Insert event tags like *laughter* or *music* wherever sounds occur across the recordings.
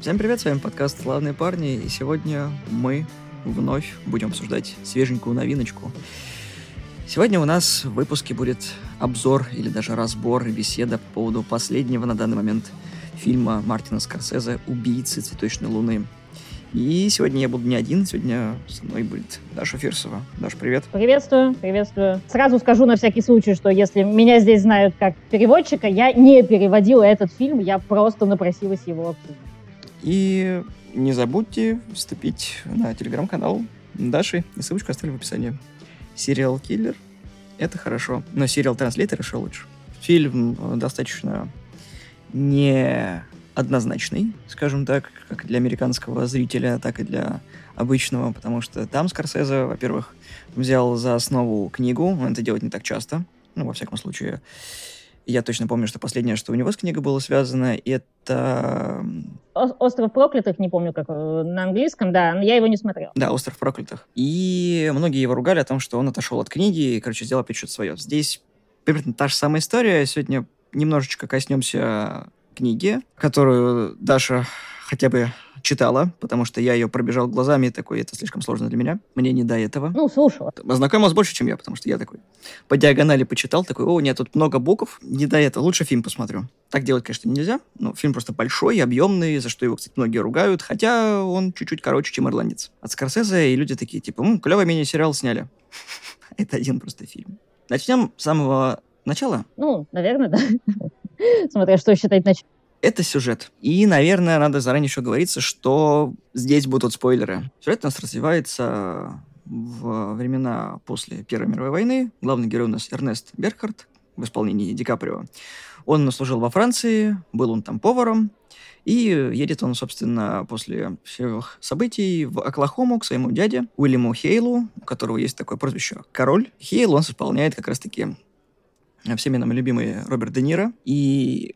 Всем привет, с вами подкаст «Славные парни», и сегодня мы вновь будем обсуждать свеженькую новиночку. Сегодня у нас в выпуске будет обзор или даже разбор и беседа по поводу последнего на данный момент фильма Мартина Скорсезе «Убийцы цветочной луны». И сегодня я буду не один, сегодня со мной будет Даша Фирсова. Даша, привет. Приветствую, приветствую. Сразу скажу на всякий случай, что если меня здесь знают как переводчика, я не переводила этот фильм, я просто напросилась его обсудить. И не забудьте вступить на телеграм-канал Даши, и ссылочку оставлю в описании. Сериал «Киллер» — это хорошо, но сериал «Транслейтер» еще лучше. Фильм э, достаточно не однозначный, скажем так, как для американского зрителя, так и для обычного, потому что там Скорсезе, во-первых, взял за основу книгу, он это делает не так часто, ну, во всяком случае, я точно помню, что последнее, что у него с книгой было связано, это... «Остров проклятых», не помню, как э, на английском, да, но я его не смотрел. Да, «Остров проклятых». И многие его ругали о том, что он отошел от книги и, короче, сделал опять что-то свое. Здесь примерно та же самая история. Сегодня немножечко коснемся книги, которую Даша хотя бы читала, потому что я ее пробежал глазами и такой, это слишком сложно для меня. Мне не до этого. Ну, слушала. Ознакомилась больше, чем я, потому что я такой по диагонали почитал, такой, о, нет, тут много букв, не до этого, лучше фильм посмотрю. Так делать, конечно, нельзя, но фильм просто большой, объемный, за что его, кстати, многие ругают, хотя он чуть-чуть короче, чем «Ирландец». От Скорсезе, и люди такие, типа, ну, клевый мини-сериал сняли. *laughs* Это один просто фильм. Начнем с самого начала? Ну, наверное, да. *laughs* *laughs* Смотря что считать началом это сюжет. И, наверное, надо заранее еще говориться, что здесь будут спойлеры. Сюжет у нас развивается в времена после Первой мировой войны. Главный герой у нас Эрнест Берхард в исполнении Ди Каприо. Он служил во Франции, был он там поваром, и едет он, собственно, после всех событий в Оклахому к своему дяде Уильяму Хейлу, у которого есть такое прозвище «Король». Хейл он исполняет как раз-таки всеми нами любимый Роберт Де Ниро. И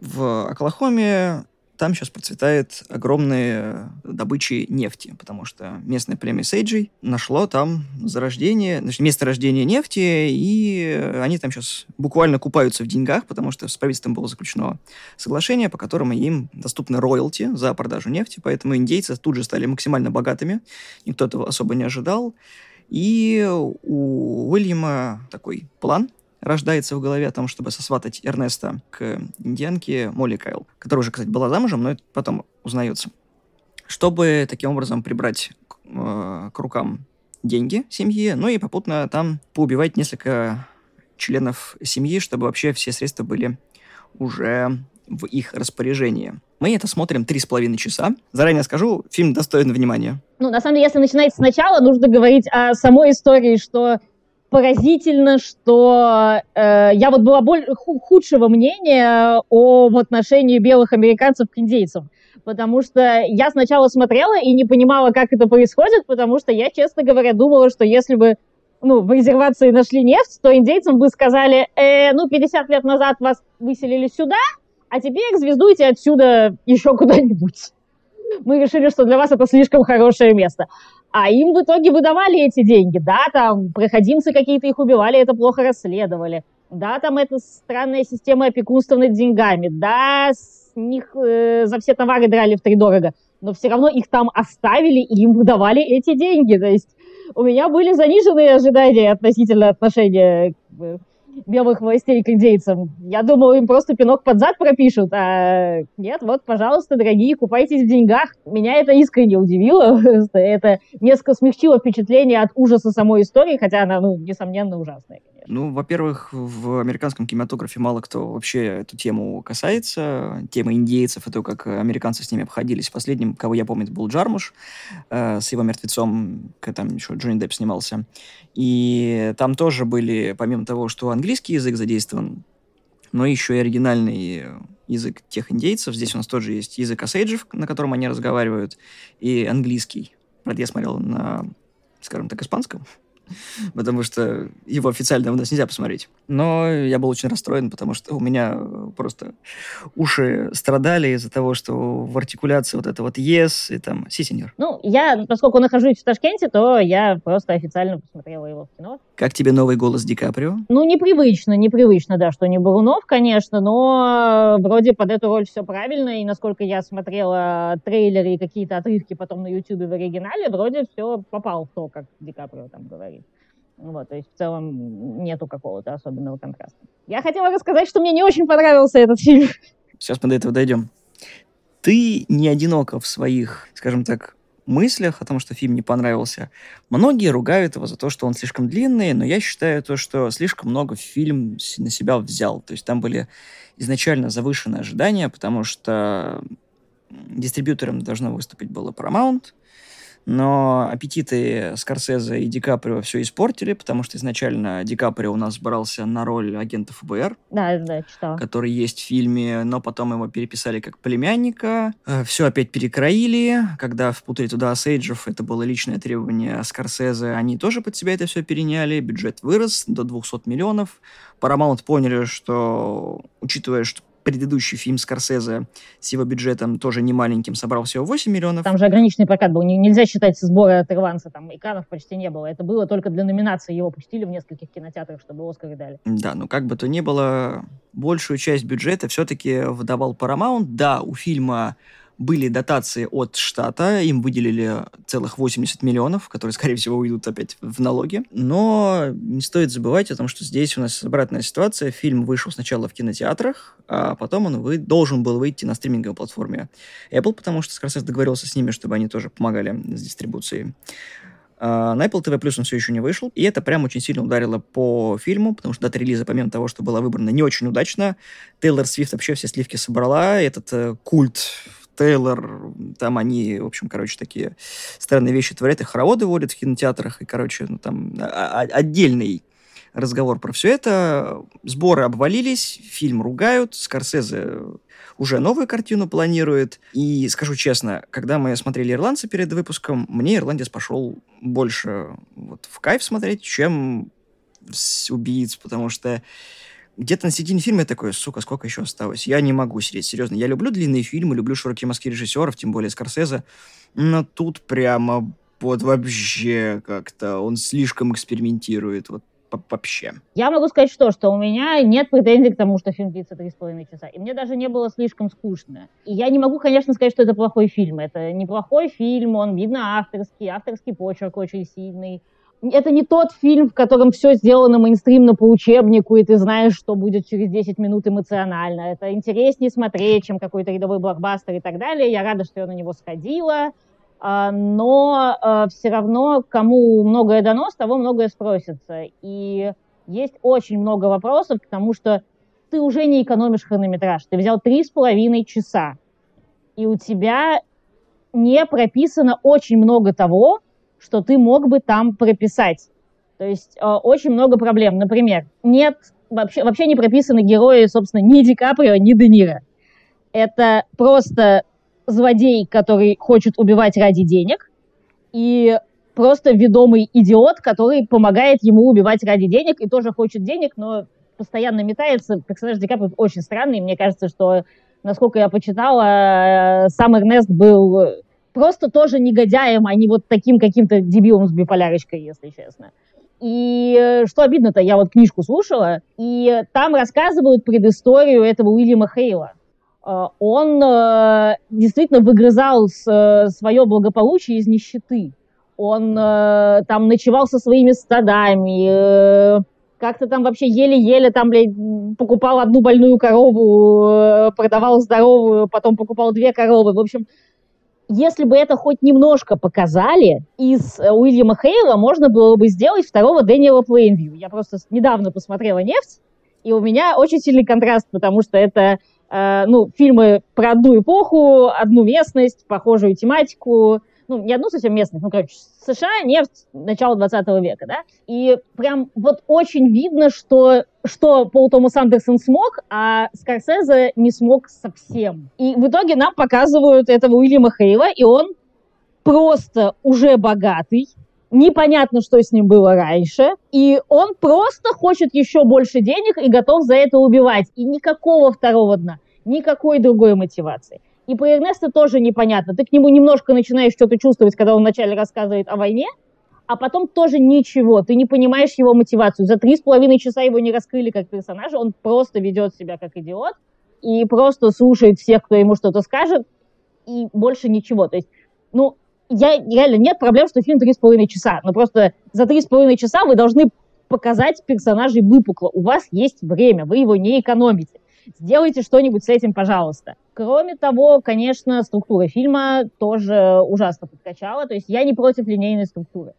в Оклахоме там сейчас процветает огромные добычи нефти, потому что местное племя Сейджей нашло там зарождение, значит, место рождения нефти, и они там сейчас буквально купаются в деньгах, потому что с правительством было заключено соглашение, по которому им доступны роялти за продажу нефти, поэтому индейцы тут же стали максимально богатыми, никто этого особо не ожидал. И у Уильяма такой план рождается в голове о том, чтобы сосватать Эрнеста к индианке Молли Кайл, которая уже, кстати, была замужем, но это потом узнается. Чтобы таким образом прибрать э, к рукам деньги семьи, ну и попутно там поубивать несколько членов семьи, чтобы вообще все средства были уже в их распоряжении. Мы это смотрим три с половиной часа. Заранее скажу, фильм достоин внимания. Ну, на самом деле, если начинать сначала, нужно говорить о самой истории, что поразительно, что э, я вот была боль, худшего мнения о отношении белых американцев к индейцам. Потому что я сначала смотрела и не понимала, как это происходит, потому что я, честно говоря, думала, что если бы ну, в резервации нашли нефть, то индейцам бы сказали, э, ну, 50 лет назад вас выселили сюда, а теперь звездуйте отсюда еще куда-нибудь. Мы решили, что для вас это слишком хорошее место. А им в итоге выдавали эти деньги, да, там проходимцы какие-то их убивали, это плохо расследовали, да, там эта странная система опекунства над деньгами, да, с них э, за все товары драли в три дорого, но все равно их там оставили и им выдавали эти деньги, то есть у меня были заниженные ожидания относительно отношения белых властей к индейцам. Я думала, им просто пинок под зад пропишут, а нет, вот, пожалуйста, дорогие, купайтесь в деньгах. Меня это искренне удивило. *laughs* Это несколько смягчило впечатление от ужаса самой истории, хотя она, ну, несомненно, ужасная. Ну, во-первых, в американском кинематографе мало кто вообще эту тему касается. Тема индейцев и то, как американцы с ними обходились. Последним, кого я помню, был Джармуш э, с его мертвецом, там еще Джонни Депп снимался. И там тоже были, помимо того, что английский язык задействован, но еще и оригинальный язык тех индейцев. Здесь у нас тоже есть язык осейджев, на котором они разговаривают, и английский. Правда, я смотрел на, скажем так, испанском, *laughs* потому что его официально у нас нельзя посмотреть. Но я был очень расстроен, потому что у меня просто уши страдали из-за того, что в артикуляции вот это вот yes и там си, сеньор. Ну, я, поскольку нахожусь в Ташкенте, то я просто официально посмотрела его в кино. Как тебе новый голос Ди Каприо? Ну, непривычно, непривычно, да, что не Бурунов, конечно, но вроде под эту роль все правильно, и насколько я смотрела трейлеры и какие-то отрывки потом на Ютубе в оригинале, вроде все попал в то, как Ди Каприо там говорит. Вот, то есть в целом нету какого-то особенного контраста. Я хотела рассказать, что мне не очень понравился этот фильм. Сейчас мы до этого дойдем. Ты не одинока в своих, скажем так, мыслях о том, что фильм не понравился. Многие ругают его за то, что он слишком длинный, но я считаю то, что слишком много фильм на себя взял. То есть там были изначально завышенные ожидания, потому что дистрибьютором должно выступить было Paramount, но аппетиты Скорсезе и Ди Каприо все испортили, потому что изначально Ди Каприо у нас брался на роль агента ФБР. Да, да, читала. Который есть в фильме, но потом его переписали как племянника. Э, все опять перекроили. Когда впутали туда Сейджев, это было личное требование Скорсезе, они тоже под себя это все переняли. Бюджет вырос до 200 миллионов. Paramount поняли, что, учитывая, что предыдущий фильм Скорсезе с его бюджетом тоже не маленьким собрал всего 8 миллионов. Там же ограниченный прокат был. Нельзя считать сбора от Ирванца. Там экранов почти не было. Это было только для номинации. Его пустили в нескольких кинотеатрах, чтобы Оскар дали. Да, ну как бы то ни было, большую часть бюджета все-таки выдавал Paramount. Да, у фильма были дотации от штата, им выделили целых 80 миллионов, которые, скорее всего, уйдут опять в налоги. Но не стоит забывать о том, что здесь у нас обратная ситуация. Фильм вышел сначала в кинотеатрах, а потом он вы, должен был выйти на стриминговой платформе Apple, потому что Скорсес договорился с ними, чтобы они тоже помогали с дистрибуцией. Uh, на Apple TV Plus он все еще не вышел, и это прям очень сильно ударило по фильму, потому что дата релиза, помимо того, что была выбрана не очень удачно, Тейлор Свифт вообще все сливки собрала, этот uh, культ Тейлор, там они, в общем, короче, такие странные вещи творят, и хороводы водят в кинотеатрах, и, короче, ну, там а, а, отдельный разговор про все это. Сборы обвалились, фильм ругают, Скорсезе уже новую картину планирует. И скажу честно, когда мы смотрели «Ирландца» перед выпуском, мне «Ирландец» пошел больше вот в кайф смотреть, чем убийц, потому что где-то на середине фильма я такой, сука, сколько еще осталось? Я не могу сидеть, серьезно. Я люблю длинные фильмы, люблю широкие мазки режиссеров, тем более Скорсезе, но тут прямо вот вообще как-то он слишком экспериментирует, вот вообще. Я могу сказать что, что у меня нет претензий к тому, что фильм длится три с половиной часа. И мне даже не было слишком скучно. И я не могу, конечно, сказать, что это плохой фильм. Это неплохой фильм, он видно авторский, авторский почерк очень сильный это не тот фильм, в котором все сделано мейнстримно по учебнику, и ты знаешь, что будет через 10 минут эмоционально. Это интереснее смотреть, чем какой-то рядовой блокбастер и так далее. Я рада, что я на него сходила. А, но а, все равно, кому многое дано, с того многое спросится. И есть очень много вопросов, потому что ты уже не экономишь хронометраж. Ты взял три с половиной часа, и у тебя не прописано очень много того, что ты мог бы там прописать. То есть э, очень много проблем. Например, нет вообще, вообще не прописаны герои, собственно, ни Ди Каприо, ни Де Ниро. Это просто злодей, который хочет убивать ради денег, и просто ведомый идиот, который помогает ему убивать ради денег и тоже хочет денег, но постоянно метается. Персонаж Ди Каприо очень странный. Мне кажется, что, насколько я почитала, э, сам Эрнест был просто тоже негодяем, а не вот таким каким-то дебилом с биполярочкой, если честно. И э, что обидно-то, я вот книжку слушала, и там рассказывают предысторию этого Уильяма Хейла. Э, он э, действительно выгрызал свое благополучие из нищеты. Он там ночевал со своими стадами, как-то там вообще еле-еле там, блядь, покупал одну больную корову, продавал здоровую, потом покупал две коровы. В общем, если бы это хоть немножко показали, из э, Уильяма Хейла можно было бы сделать второго Дэниела Плейнвью. Я просто недавно посмотрела «Нефть», и у меня очень сильный контраст, потому что это э, ну, фильмы про одну эпоху, одну местность, похожую тематику, ну, не одну совсем местность, ну, короче, США, нефть, начало 20 века, да, и прям вот очень видно, что, что Пол Томас Андерсон смог, а Скорсезе не смог совсем. И в итоге нам показывают этого Уильяма Хейла, и он просто уже богатый, непонятно, что с ним было раньше, и он просто хочет еще больше денег и готов за это убивать. И никакого второго дна, никакой другой мотивации. И по Эрнесту тоже непонятно. Ты к нему немножко начинаешь что-то чувствовать, когда он вначале рассказывает о войне, а потом тоже ничего. Ты не понимаешь его мотивацию. За три с половиной часа его не раскрыли как персонажа, он просто ведет себя как идиот и просто слушает всех, кто ему что-то скажет, и больше ничего. То есть, ну, я реально нет проблем, что фильм три с половиной часа. Но просто за три с половиной часа вы должны показать персонажей выпукло. У вас есть время, вы его не экономите. Сделайте что-нибудь с этим, пожалуйста. Кроме того, конечно, структура фильма тоже ужасно подкачала. То есть я не против линейной структуры.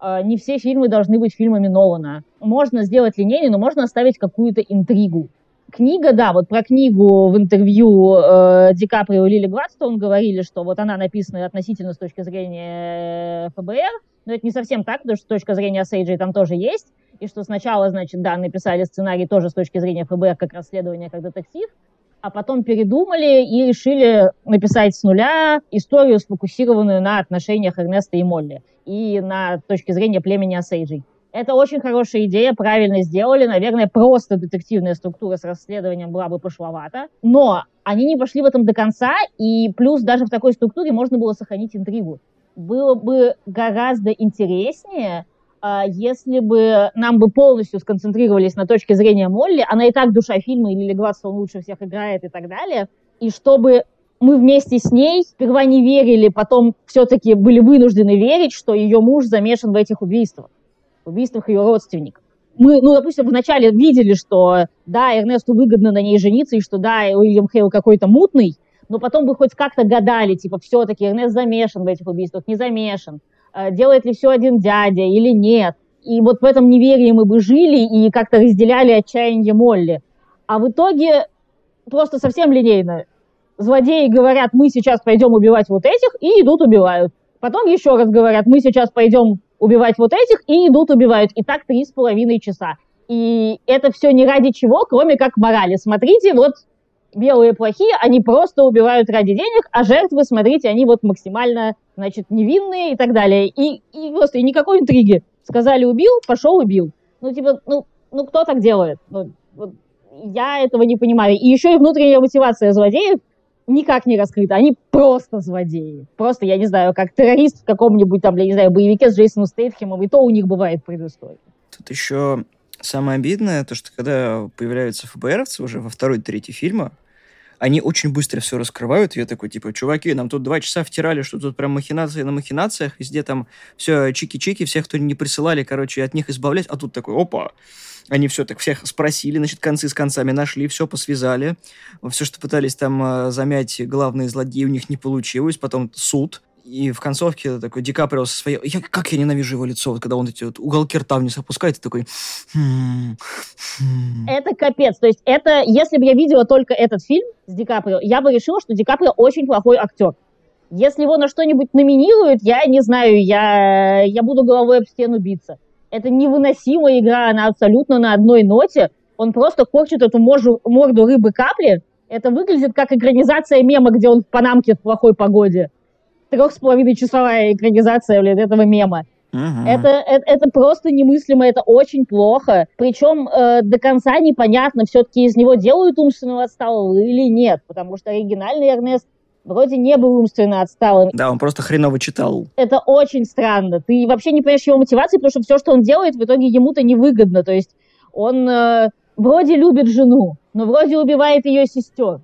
А, не все фильмы должны быть фильмами Нолана. Можно сделать линейный, но можно оставить какую-то интригу. Книга, да, вот про книгу в интервью э, Ди Каприо и Лили Гладстон говорили, что вот она написана относительно с точки зрения ФБР, но это не совсем так, потому что точка зрения Сейджей там тоже есть, и что сначала, значит, да, написали сценарий тоже с точки зрения ФБР как расследование, как детектив, а потом передумали и решили написать с нуля историю, сфокусированную на отношениях Эрнеста и Молли и на точке зрения племени Осейджей. Это очень хорошая идея, правильно сделали. Наверное, просто детективная структура с расследованием была бы пошловата. Но они не пошли в этом до конца, и плюс даже в такой структуре можно было сохранить интригу. Было бы гораздо интереснее, если бы нам бы полностью сконцентрировались на точке зрения Молли, она и так душа фильма, и Лили Гладстон лучше всех играет и так далее, и чтобы мы вместе с ней сперва не верили, потом все-таки были вынуждены верить, что ее муж замешан в этих убийствах убийствах ее родственников. Мы, ну, допустим, вначале видели, что да, Эрнесту выгодно на ней жениться, и что да, Уильям Хейл какой-то мутный, но потом бы хоть как-то гадали, типа, все-таки Эрнест замешан в этих убийствах, не замешан, делает ли все один дядя или нет. И вот в этом неверии мы бы жили и как-то разделяли отчаяние Молли. А в итоге просто совсем линейно. Злодеи говорят, мы сейчас пойдем убивать вот этих, и идут убивают. Потом еще раз говорят, мы сейчас пойдем убивать вот этих, и идут убивают. И так три с половиной часа. И это все не ради чего, кроме как морали. Смотрите, вот белые плохие, они просто убивают ради денег, а жертвы, смотрите, они вот максимально, значит, невинные и так далее. И, и просто и никакой интриги. Сказали убил, пошел убил. Ну, типа, ну, ну кто так делает? Ну, вот, я этого не понимаю. И еще и внутренняя мотивация злодеев – никак не раскрыто. Они просто злодеи. Просто, я не знаю, как террорист в каком-нибудь там, я не знаю, боевике с Джейсоном Стейтхемом, и то у них бывает предыстория. Тут еще самое обидное, то, что когда появляются ФБРовцы уже во второй, третьей фильма, они очень быстро все раскрывают. Я такой, типа, чуваки, нам тут два часа втирали, что тут прям махинации на махинациях, везде там все чики-чики, всех, кто не присылали, короче, от них избавлять. А тут такой, опа, они все так всех спросили, значит, концы с концами нашли, все посвязали. Все, что пытались там э, замять главные злодеи, у них не получилось. Потом суд. И в концовке такой Ди Каприо со своей... Я, как я ненавижу его лицо, вот, когда он эти вот уголки рта вниз опускает, и такой... «Хм, хм». Это капец. То есть это... Если бы я видела только этот фильм с Ди Каприо, я бы решила, что Ди Каприо очень плохой актер. Если его на что-нибудь номинируют, я не знаю, я, я буду головой об стену биться. Это невыносимая игра, она абсолютно на одной ноте. Он просто корчит эту морду, морду рыбы капли. Это выглядит как экранизация мема, где он в Панамке в плохой погоде. Трех с половиной часовая экранизация, блин, этого мема. Uh-huh. Это, это, это просто немыслимо, это очень плохо. Причем э, до конца непонятно, все-таки из него делают умственного отсталого или нет, потому что оригинальный Эрнест вроде не был умственно отсталым. Да, он просто хреново читал. Это очень странно. Ты вообще не понимаешь его мотивации, потому что все, что он делает, в итоге ему-то невыгодно. То есть он э, вроде любит жену, но вроде убивает ее сестер.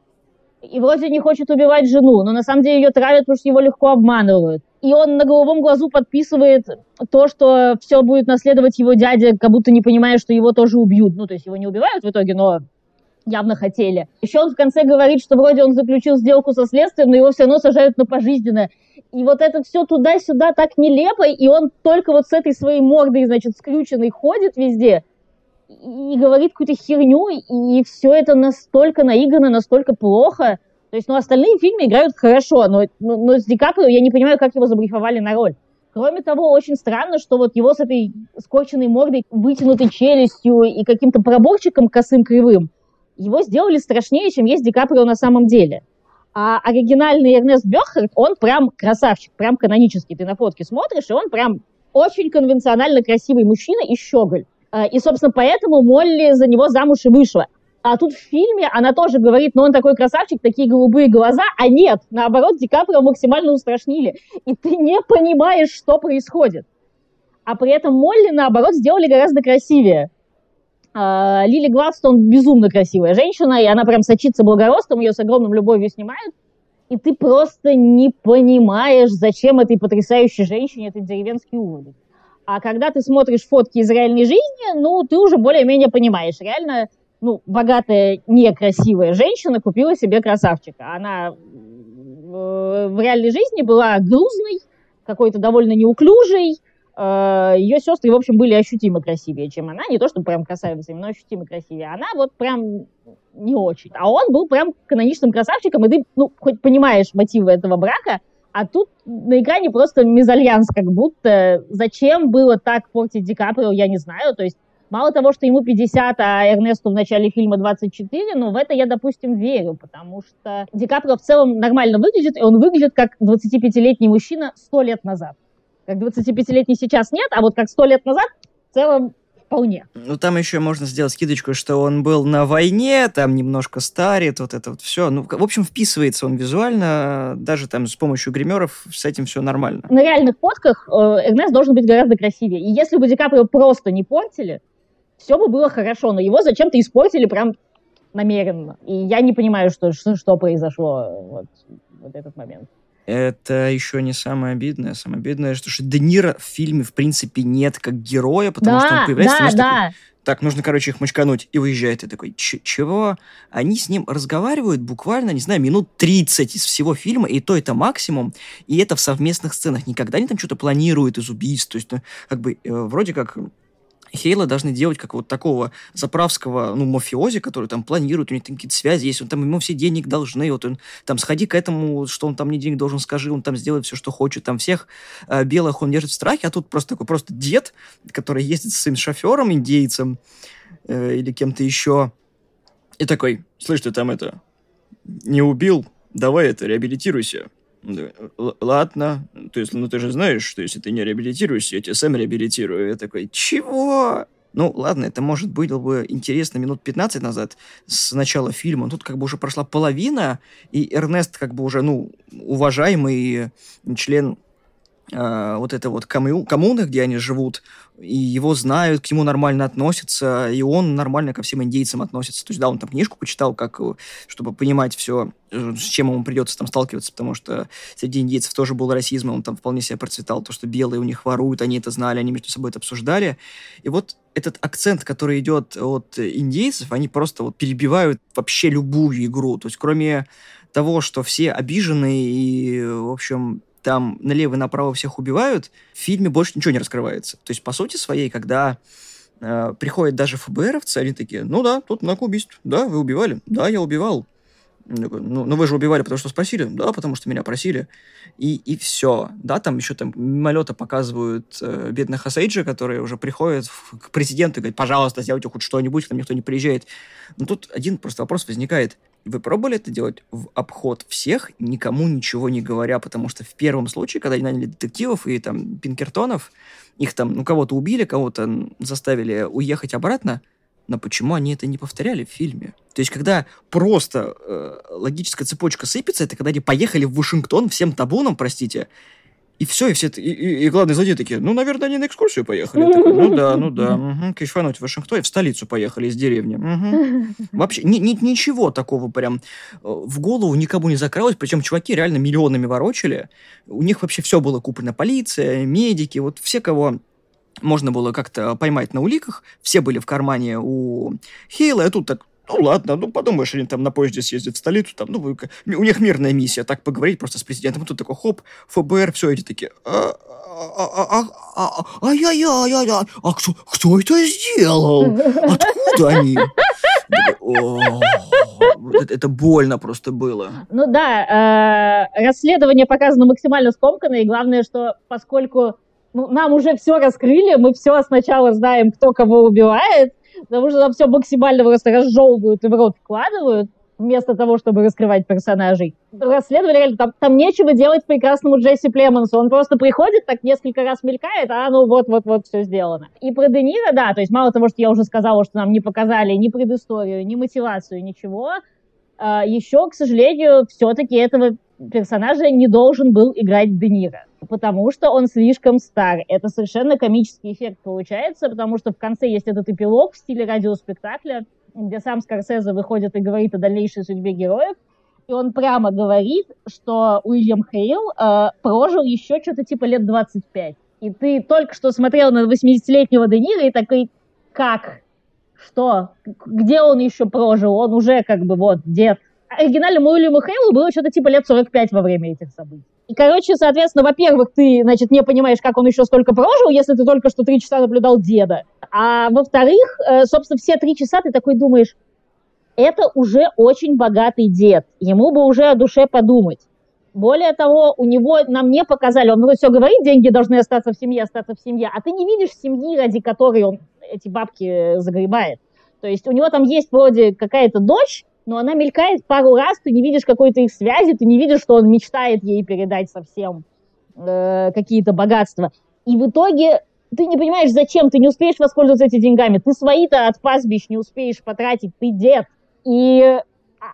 И вроде не хочет убивать жену, но на самом деле ее травят, потому что его легко обманывают. И он на голубом глазу подписывает то, что все будет наследовать его дядя, как будто не понимая, что его тоже убьют. Ну, то есть его не убивают в итоге, но явно хотели. Еще он в конце говорит, что вроде он заключил сделку со следствием, но его все равно сажают на пожизненное. И вот это все туда-сюда так нелепо, и он только вот с этой своей мордой, значит, скрюченной ходит везде и говорит какую-то херню, и все это настолько наиграно, настолько плохо. То есть, ну, остальные фильмы играют хорошо, но, но, но с Ди Каприо я не понимаю, как его забрифовали на роль. Кроме того, очень странно, что вот его с этой скорченной мордой, вытянутой челюстью и каким-то проборчиком косым кривым, его сделали страшнее, чем есть Ди Каприо на самом деле. А оригинальный Эрнест Бехард, он прям красавчик, прям канонический. Ты на фотке смотришь, и он прям очень конвенционально красивый мужчина и щеголь. Э, и, собственно, поэтому Молли за него замуж и вышла. А тут в фильме она тоже говорит, ну он такой красавчик, такие голубые глаза, а нет, наоборот, Ди Каприо максимально устрашнили. И ты не понимаешь, что происходит. А при этом Молли, наоборот, сделали гораздо красивее. А, Лили Гладстон безумно красивая женщина, и она прям сочится благородством, ее с огромным любовью снимают. И ты просто не понимаешь, зачем этой потрясающей женщине этот деревенский уровень. А когда ты смотришь фотки из реальной жизни, ну, ты уже более-менее понимаешь. Реально, ну, богатая, некрасивая женщина купила себе красавчика. Она в реальной жизни была грузной, какой-то довольно неуклюжей, э, ее сестры, в общем, были ощутимо красивее, чем она. Не то, что прям красавицами, но ощутимо красивее. Она вот прям не очень. А он был прям каноничным красавчиком, и ты, ну, хоть понимаешь мотивы этого брака, а тут на экране просто мезальянс как будто. Зачем было так портить Ди Каприо, я не знаю. То есть Мало того, что ему 50, а Эрнесту в начале фильма 24, но в это я, допустим, верю, потому что Ди Каприо в целом нормально выглядит, и он выглядит как 25-летний мужчина 100 лет назад. Как 25-летний сейчас нет, а вот как 100 лет назад в целом вполне. Ну, там еще можно сделать скидочку, что он был на войне, там немножко старит, вот это вот все. Ну, в общем, вписывается он визуально, даже там с помощью гримеров с этим все нормально. На реальных фотках э, Эрнест должен быть гораздо красивее. И если бы Ди Каприо просто не портили, все бы было хорошо, но его зачем-то испортили прям намеренно. И я не понимаю, что, что, что произошло вот, вот этот момент. Это еще не самое обидное. Самое обидное, что, что Де Ниро в фильме, в принципе, нет как героя, потому да, что он появляется... Да, да. Такой, так, нужно, короче, их мочкануть. И уезжает. И такой, чего? Они с ним разговаривают буквально, не знаю, минут 30 из всего фильма, и то это максимум. И это в совместных сценах. Никогда они там что-то планируют из убийств. То есть, ну, как бы, э, вроде как Хейла должны делать как вот такого заправского, ну, мафиози, который там планирует, у них там какие-то связи есть, он там ему все денег должны, вот он там сходи к этому, что он там мне денег должен, скажи, он там сделает все, что хочет, там всех э, белых он держит в страхе, а тут просто такой просто дед, который ездит с своим шофером, индейцем э, или кем-то еще, и такой, слышь, ты там это, не убил, давай это, реабилитируйся. Ладно, то есть, ну ты же знаешь, что если ты не реабилитируешься, я тебя сам реабилитирую. Я такой, чего? Ну, ладно, это, может, было бы интересно минут 15 назад, с начала фильма. Тут как бы уже прошла половина, и Эрнест как бы уже, ну, уважаемый член э, вот этой вот комму коммуны, где они живут, и его знают, к нему нормально относятся, и он нормально ко всем индейцам относится. То есть, да, он там книжку почитал, как, э, чтобы понимать все, э, с чем ему придется там сталкиваться, потому что среди индейцев тоже был расизм, он там вполне себе процветал, то, что белые у них воруют, они это знали, они между собой это обсуждали. И вот этот акцент, который идет от индейцев, они просто вот перебивают вообще любую игру. То есть, кроме того, что все обижены и, в общем, там налево и направо всех убивают, в фильме больше ничего не раскрывается. То есть, по сути своей, когда э, приходят даже ФБРовцы, они такие, ну да, тут много убийств, да, вы убивали, да, я убивал. Ну, ну вы же убивали, потому что спросили, да, потому что меня просили. И, и все. Да, там еще там мимолета показывают э, бедных Асейджа, которые уже приходят в, к президенту и говорят, пожалуйста, сделайте хоть что-нибудь, к нам никто не приезжает. Но тут один просто вопрос возникает. Вы пробовали это делать в обход всех, никому ничего не говоря, потому что в первом случае, когда они наняли детективов и там пинкертонов, их там, ну, кого-то убили, кого-то заставили уехать обратно, но почему они это не повторяли в фильме? То есть, когда просто э, логическая цепочка сыпется, это когда они поехали в Вашингтон всем табуном, простите, и все, и все, и, и, и главные злодеи такие, ну, наверное, они на экскурсию поехали. Я такой, ну да, ну да, *laughs* угу, кайфануть в Вашингтоне, в столицу поехали из деревни. Угу. Вообще, ни, ни, ничего такого прям э, в голову никому не закралось, причем чуваки реально миллионами ворочали. У них вообще все было куплено, полиция, медики, вот все, кого можно было как-то поймать на уликах, все были в кармане у Хейла, а тут так ну ладно, ну подумаешь, они там на поезде съездят в столицу, там, ну, у них мирная миссия, так поговорить просто с президентом. Тут такой хоп, ФБР, все эти такие, ай-яй-яй-яй, а кто, кто это сделал? Откуда они? Это больно просто было. Ну да, расследование показано максимально скомканно, и главное, что поскольку ну, нам уже все раскрыли, мы все сначала знаем, кто кого убивает, потому что там все максимально просто разжевывают и в рот вкладывают. вместо того, чтобы раскрывать персонажей. Расследовали, реально, там, там нечего делать прекрасному Джесси Племонсу. Он просто приходит, так несколько раз мелькает, а ну вот-вот-вот все сделано. И про Де Ниро, да, то есть мало того, что я уже сказала, что нам не показали ни предысторию, ни мотивацию, ничего, а, еще, к сожалению, все-таки этого персонажа не должен был играть Де Ниро, потому что он слишком стар. Это совершенно комический эффект получается, потому что в конце есть этот эпилог в стиле радиоспектакля, где сам Скорсезе выходит и говорит о дальнейшей судьбе героев, и он прямо говорит, что Уильям Хейл э, прожил еще что-то типа лет 25. И ты только что смотрел на 80-летнего Де Ниро и такой, как? Что? Где он еще прожил? Он уже как бы вот дед. Оригинальному Уильяму Хейлу было что-то типа лет 45 во время этих событий. И, короче, соответственно, во-первых, ты, значит, не понимаешь, как он еще столько прожил, если ты только что три часа наблюдал деда. А во-вторых, э, собственно, все три часа ты такой думаешь, это уже очень богатый дед, ему бы уже о душе подумать. Более того, у него нам не показали, он все говорит, деньги должны остаться в семье, остаться в семье, а ты не видишь семьи, ради которой он эти бабки загребает. То есть у него там есть вроде какая-то дочь, но она мелькает пару раз, ты не видишь какой-то их связи, ты не видишь, что он мечтает ей передать совсем э, какие-то богатства. И в итоге ты не понимаешь, зачем, ты не успеешь воспользоваться этими деньгами, ты свои-то от пастбищ не успеешь потратить, ты дед. И, а,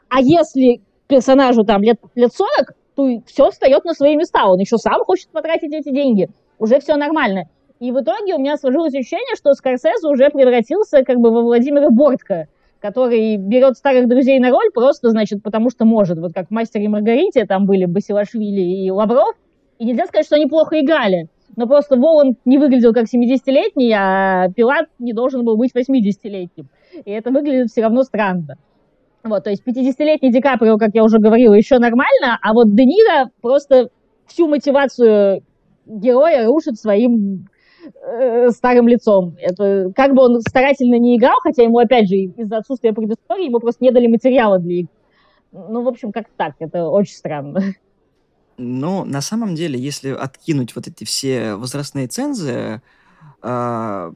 а если персонажу там лет, лет 40, то все встает на свои места, он еще сам хочет потратить эти деньги, уже все нормально. И в итоге у меня сложилось ощущение, что Скорсезе уже превратился как бы во Владимира Бортко, который берет старых друзей на роль просто, значит, потому что может. Вот как в «Мастере и Маргарите» там были Басилашвили и Лавров, и нельзя сказать, что они плохо играли. Но просто Воланд не выглядел как 70-летний, а Пилат не должен был быть 80-летним. И это выглядит все равно странно. Вот, то есть 50-летний Ди Каприо, как я уже говорила, еще нормально, а вот Де Ниро просто всю мотивацию героя рушит своим э, старым лицом. Это как бы он старательно не играл, хотя ему, опять же, из-за отсутствия предыстории, ему просто не дали материала для игры. Ну, в общем, как так, это очень странно. Ну, на самом деле, если откинуть вот эти все возрастные цензы, э,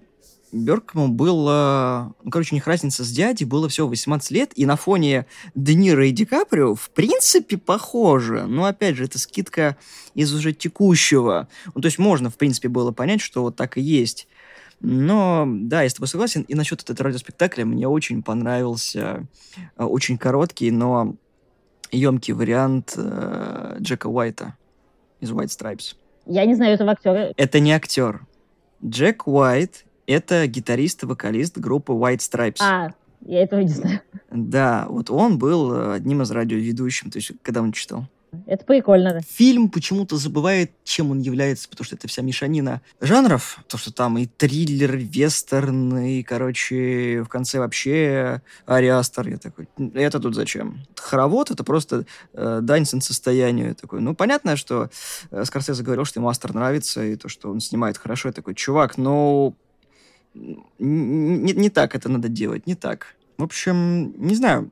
Беркму было... Ну, короче, у них разница с дядей было всего 18 лет, и на фоне Де Ниро и Ди Каприо в принципе похоже. Но, опять же, это скидка из уже текущего. Ну, то есть можно, в принципе, было понять, что вот так и есть. Но, да, я с тобой согласен. И насчет этого радиоспектакля мне очень понравился э, очень короткий, но емкий вариант э, Джека Уайта из White Stripes. Я не знаю этого актера. Это не актер. Джек Уайт это гитарист и вокалист группы White Stripes. А, я этого не знаю. Да, вот он был э, одним из радиоведущих, то есть когда он читал. Это прикольно. Фильм почему-то забывает, чем он является, потому что это вся мешанина жанров. То, что там и триллер, и вестерн, и, короче, в конце вообще ариастер. Я такой, это тут зачем? Хоровод — это просто э, дань состоянию. Я такой, ну, понятно, что э, Скорсезе говорил, что ему Астер нравится, и то, что он снимает хорошо. Я такой, чувак, ну, не, не так это надо делать, не так. В общем, не знаю,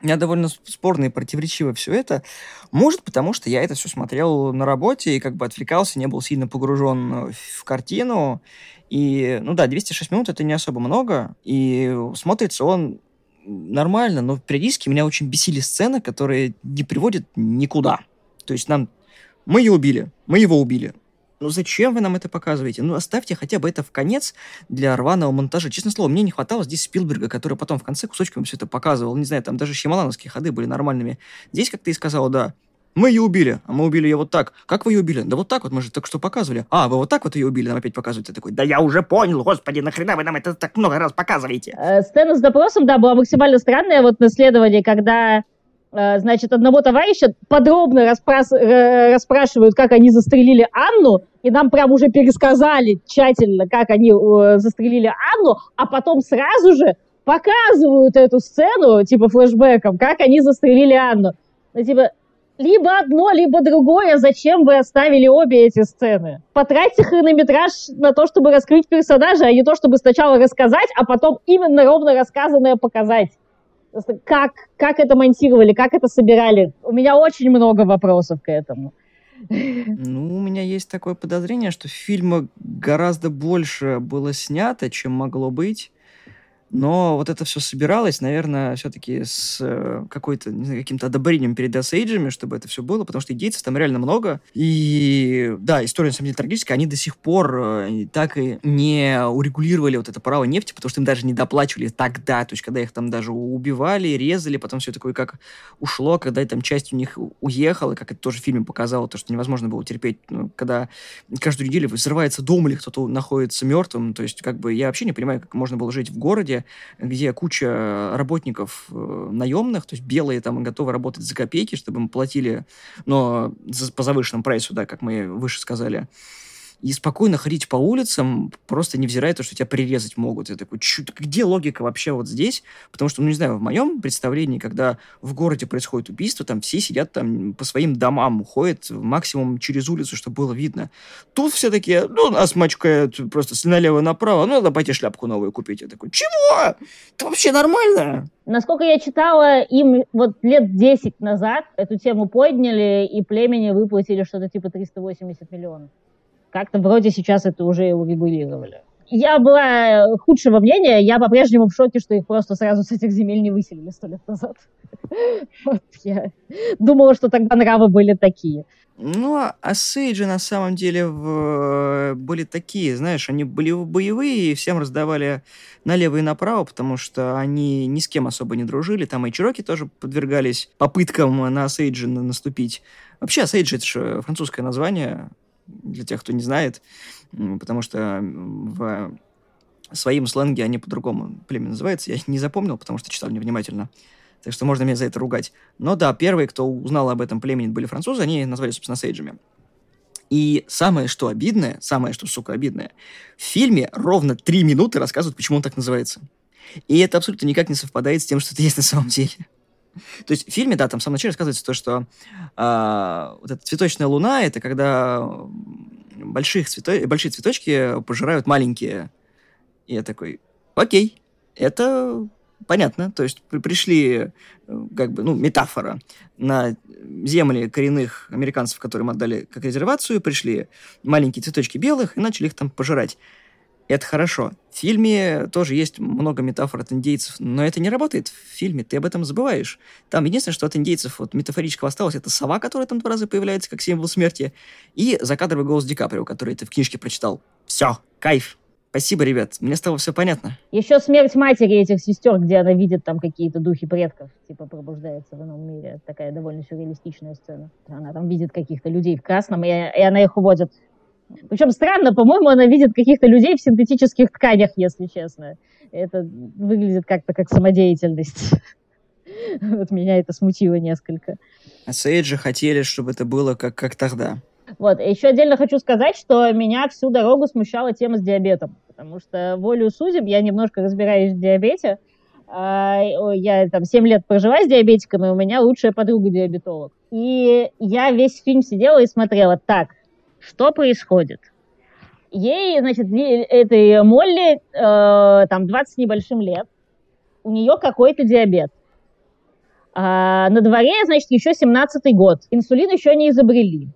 у меня довольно спорно и противоречиво все это. Может, потому что я это все смотрел на работе и как бы отвлекался, не был сильно погружен в картину. И, ну да, 206 минут это не особо много, и смотрится он нормально, но периодически меня очень бесили сцены, которые не приводят никуда. То есть нам... Мы ее убили, мы его убили, ну зачем вы нам это показываете? Ну оставьте хотя бы это в конец для рваного монтажа. Честное слово, мне не хватало здесь Спилберга, который потом в конце кусочками все это показывал. Не знаю, там даже щемалановские ходы были нормальными. Здесь, как ты и сказала, да, мы ее убили, а мы убили ее вот так. Как вы ее убили? Да вот так вот, мы же так что показывали. А, вы вот так вот ее убили, нам опять показываете. Такой, да я уже понял, господи, нахрена вы нам это так много раз показываете? Э, сцена с допросом, да, была максимально странная вот на следовании, когда значит, одного товарища подробно расспрас... Э, расспрашивают, как они застрелили Анну, и нам прям уже пересказали тщательно, как они э, застрелили Анну, а потом сразу же показывают эту сцену, типа флешбеком, как они застрелили Анну. Ну, типа, либо одно, либо другое, зачем вы оставили обе эти сцены? Потратьте хронометраж на то, чтобы раскрыть персонажа, а не то, чтобы сначала рассказать, а потом именно ровно рассказанное показать. Как, как это монтировали, как это собирали? У меня очень много вопросов к этому. Ну, у меня есть такое подозрение, что фильма гораздо больше было снято, чем могло быть. Но вот это все собиралось, наверное, все-таки с э, какой-то, не знаю, каким-то одобрением перед осейджами, чтобы это все было, потому что идейцев там реально много. И да, история, на самом деле, трагическая. Они до сих пор э, так и не урегулировали вот это право нефти, потому что им даже не доплачивали тогда, то есть когда их там даже убивали, резали, потом все такое как ушло, когда там часть у них уехала, как это тоже в фильме показало, то, что невозможно было терпеть, ну, когда каждую неделю взрывается дом или кто-то находится мертвым, то есть как бы я вообще не понимаю, как можно было жить в городе, где куча работников э, наемных, то есть белые там готовы работать за копейки, чтобы им платили, но за, по завышенному прайсу, да, как мы выше сказали и спокойно ходить по улицам, просто невзирая то, что тебя прирезать могут. Я такой, чё, где логика вообще вот здесь? Потому что, ну, не знаю, в моем представлении, когда в городе происходит убийство, там все сидят там по своим домам, уходят максимум через улицу, чтобы было видно. Тут все такие, ну, нас мачкают просто налево-направо, ну, надо пойти шляпку новую купить. Я такой, чего? Это вообще нормально? Насколько я читала, им вот лет 10 назад эту тему подняли, и племени выплатили что-то типа 380 миллионов. Как-то вроде сейчас это уже урегулировали. Я была худшего мнения, я по-прежнему в шоке, что их просто сразу с этих земель не выселили сто лет назад. *laughs* Вот я думала, что тогда нравы были такие. Ну, а Сейджи на самом деле в... были такие, знаешь, они были боевые и всем раздавали налево и направо, потому что они ни с кем особо не дружили. Там и Чироки тоже подвергались попыткам на Сейджи наступить. Вообще, Сейджи — это же французское название, для тех, кто не знает, потому что в своем сленге они по-другому племя называется. Я не запомнил, потому что читал невнимательно. Так что можно меня за это ругать. Но да, первые, кто узнал об этом племени, были французы, они назвали, собственно, сейджами. И самое, что обидное, самое, что, сука, обидное, в фильме ровно три минуты рассказывают, почему он так называется. И это абсолютно никак не совпадает с тем, что это есть на самом деле. То есть в фильме, да, там в самом начале рассказывается то, что э, вот эта цветочная луна — это когда больших цвето... большие цветочки пожирают маленькие. И я такой, окей, это понятно. То есть пришли, как бы, ну, метафора, на земли коренных американцев, которым отдали как резервацию, пришли маленькие цветочки белых и начали их там пожирать это хорошо. В фильме тоже есть много метафор от индейцев, но это не работает в фильме, ты об этом забываешь. Там единственное, что от индейцев вот метафорического осталось, это сова, которая там два раза появляется как символ смерти, и закадровый голос Ди Каприо, который ты в книжке прочитал. Все, кайф. Спасибо, ребят, мне стало все понятно. Еще смерть матери этих сестер, где она видит там какие-то духи предков, типа пробуждается в ином мире. Такая довольно сюрреалистичная сцена. Она там видит каких-то людей в красном, и, и она их уводит причем странно, по-моему, она видит каких-то людей в синтетических тканях, если честно. Это выглядит как-то как самодеятельность. *laughs* Вот меня это смутило несколько. А Сейджи хотели, чтобы это было как, как тогда. Вот, еще отдельно хочу сказать, что меня всю дорогу смущала тема с диабетом, потому что волю судеб я немножко разбираюсь в диабете. А, я там 7 лет прожила с диабетиком, и у меня лучшая подруга диабетолог. И я весь фильм сидела и смотрела, так, что происходит? Ей, значит, этой Молли, э, там, 20 небольшим лет, у нее какой-то диабет. А на дворе, значит, еще 17-й год. Инсулин еще не изобрели.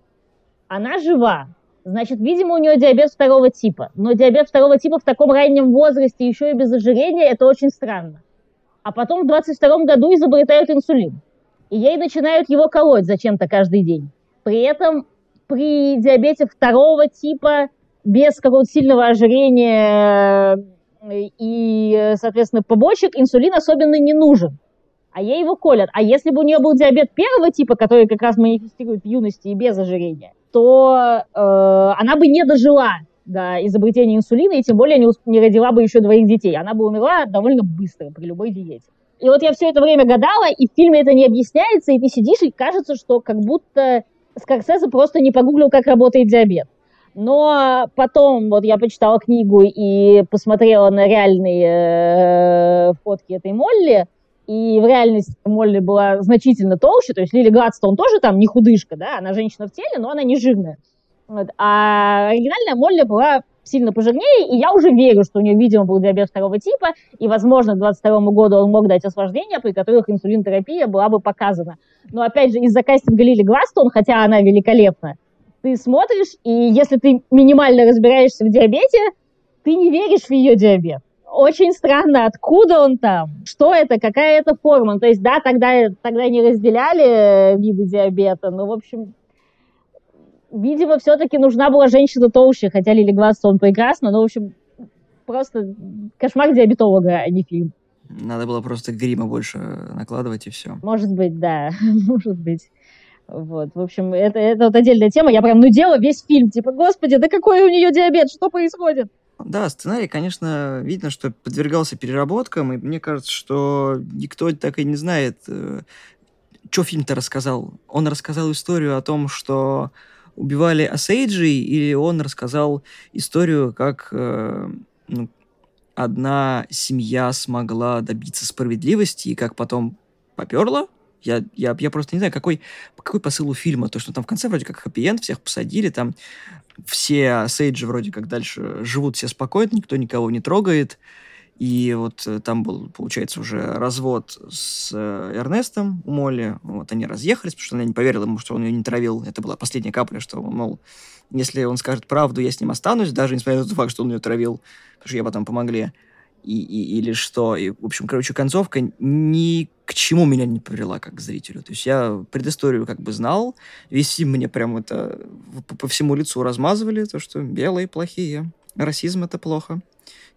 Она жива. Значит, видимо, у нее диабет второго типа. Но диабет второго типа в таком раннем возрасте, еще и без ожирения, это очень странно. А потом в 22 году изобретают инсулин. И ей начинают его колоть зачем-то каждый день. При этом при диабете второго типа без какого-то сильного ожирения э, и, соответственно, побочек инсулин особенно не нужен. А ей его колят. А если бы у нее был диабет первого типа, который как раз манифестирует в юности и без ожирения, то э, она бы не дожила до изобретения инсулина, и тем более не, не родила бы еще двоих детей. Она бы умерла довольно быстро при любой диете. И вот я все это время гадала, и в фильме это не объясняется, и ты сидишь, и кажется, что как будто Скорсезе просто не погуглил, как работает диабет. Но потом вот я почитала книгу и посмотрела на реальные э, фотки этой Молли, и в реальности Молли была значительно толще, то есть Лили Гладстон тоже там не худышка, да, она женщина в теле, но она не жирная. Вот. А оригинальная Молли была сильно пожирнее, и я уже верю, что у нее, видимо, был диабет второго типа, и, возможно, к 22 году он мог дать осложнения, при которых инсулинотерапия была бы показана. Но, опять же, из-за кастинга Лили Гластон, хотя она великолепна, ты смотришь, и если ты минимально разбираешься в диабете, ты не веришь в ее диабет. очень странно, откуда он там, что это, какая это форма. То есть, да, тогда, тогда не разделяли виды диабета, но, в общем, видимо, все-таки нужна была женщина толще, хотя Лили Глаз он прекрасно, но, в общем, просто кошмар диабетолога, а не фильм. Надо было просто грима больше накладывать и все. Может быть, да, *laughs* может быть. Вот, в общем, это, это вот отдельная тема. Я прям нудела весь фильм. Типа, господи, да какой у нее диабет, что происходит? Да, сценарий, конечно, видно, что подвергался переработкам, и мне кажется, что никто так и не знает, э, что фильм-то рассказал. Он рассказал историю о том, что убивали Осейджи, или он рассказал историю, как э, ну, одна семья смогла добиться справедливости, и как потом поперла. Я, я, я просто не знаю, какой, какой посыл у фильма. То, что там в конце вроде как хэппи всех посадили, там все Сейджи вроде как дальше живут все спокойно, никто никого не трогает. И вот э, там был, получается, уже развод с э, Эрнестом у Молли. Вот они разъехались, потому что она не поверила ему, что он ее не травил. Это была последняя капля, что, мол, если он скажет правду, я с ним останусь, даже несмотря на тот факт, что он ее травил, потому что я потом помогли. И, и, или что. И, в общем, короче, концовка ни к чему меня не привела как к зрителю. То есть я предысторию как бы знал, весь фильм мне прям это по, по всему лицу размазывали, то, что белые плохие, расизм это плохо.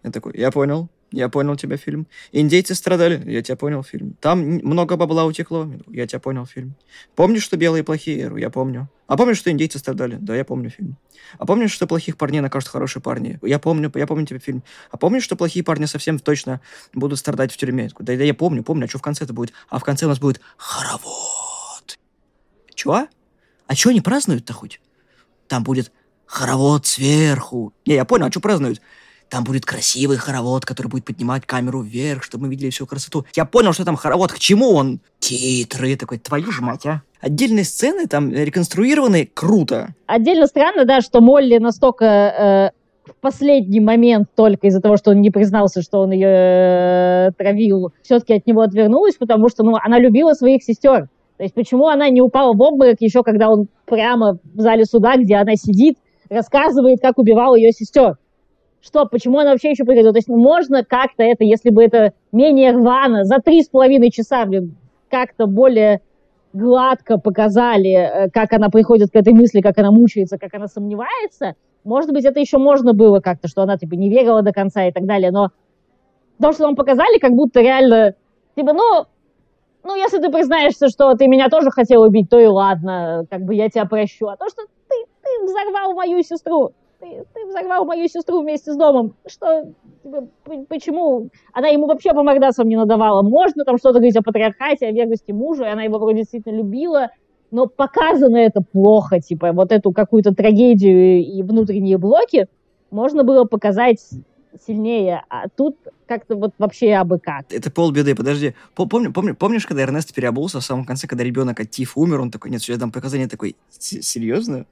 Я такой, я понял, я понял тебя, фильм. Индейцы страдали, я тебя понял, фильм. Там много бабла утекло, я тебя понял, фильм. Помнишь, что белые плохие, я помню. А помнишь, что индейцы страдали? Да, я помню фильм. А помнишь, что плохих парней накажут хорошие парни? Я помню, я помню тебе фильм. А помнишь, что плохие парни совсем точно будут страдать в тюрьме? Да, да я помню, помню, а что в конце это будет? А в конце у нас будет хоровод. Чего? А чего они празднуют-то хоть? Там будет хоровод сверху. Не, я понял, а что празднуют? Там будет красивый хоровод, который будет поднимать камеру вверх, чтобы мы видели всю красоту. Я понял, что там хоровод, к чему он? Титры, такой, твою ж мать, а. Отдельные сцены там реконструированы круто. Отдельно странно, да, что Молли настолько э, в последний момент только из-за того, что он не признался, что он ее э, травил, все-таки от него отвернулась, потому что, ну, она любила своих сестер. То есть почему она не упала в обморок еще, когда он прямо в зале суда, где она сидит, рассказывает, как убивал ее сестер? Что, почему она вообще еще приходила? То есть ну, можно как-то это, если бы это менее рвано, за три с половиной часа, блин, как-то более гладко показали, э, как она приходит к этой мысли, как она мучается, как она сомневается, может быть, это еще можно было как-то, что она, типа, не верила до конца и так далее, но то, что нам показали, как будто реально, типа, ну, ну, если ты признаешься, что ты меня тоже хотел убить, то и ладно, как бы я тебя прощу. А то, что ты, ты взорвал мою сестру, ты, ты взорвал мою сестру вместе с домом. Что, типа, почему? Она ему вообще по мордасам не надавала. Можно там что-то говорить о патриархате, о верности мужу, и она его вроде действительно любила, но показано это плохо, типа, вот эту какую-то трагедию и внутренние блоки можно было показать сильнее, а тут как-то вот вообще абы как. Это полбеды, подожди. Помни, помни, помнишь, когда Эрнест переобулся в самом конце, когда ребенок от Тиф умер, он такой, нет, я дам показания, такой, серьезно?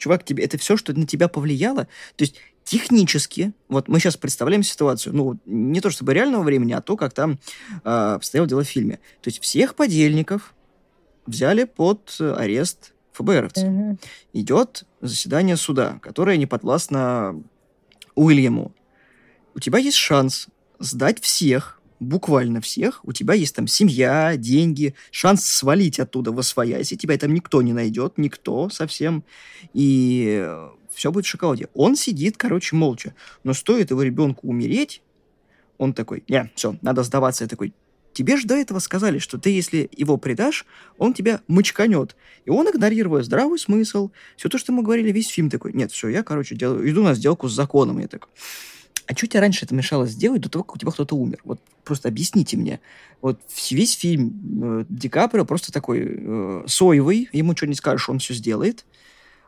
Чувак, тебе это все, что на тебя повлияло. То есть технически, вот мы сейчас представляем ситуацию, ну, не то чтобы реального времени, а то, как там э, обстояло дело в фильме. То есть всех подельников взяли под арест ФБРовцы. Mm-hmm. Идет заседание суда, которое не подвластно Уильяму. У тебя есть шанс сдать всех буквально всех, у тебя есть там семья, деньги, шанс свалить оттуда во своясь, и тебя там никто не найдет, никто совсем, и все будет в шоколаде. Он сидит, короче, молча, но стоит его ребенку умереть, он такой, не, все, надо сдаваться, я такой, тебе же до этого сказали, что ты, если его предашь, он тебя мочканет. И он, игнорируя здравый смысл, все то, что мы говорили, весь фильм такой, нет, все, я, короче, делаю, иду на сделку с законом. Я такой, а что тебе раньше это мешало сделать до того, как у тебя кто-то умер? Вот просто объясните мне. Вот весь фильм э, Ди Каприо просто такой э, соевый, ему что не скажешь, он все сделает.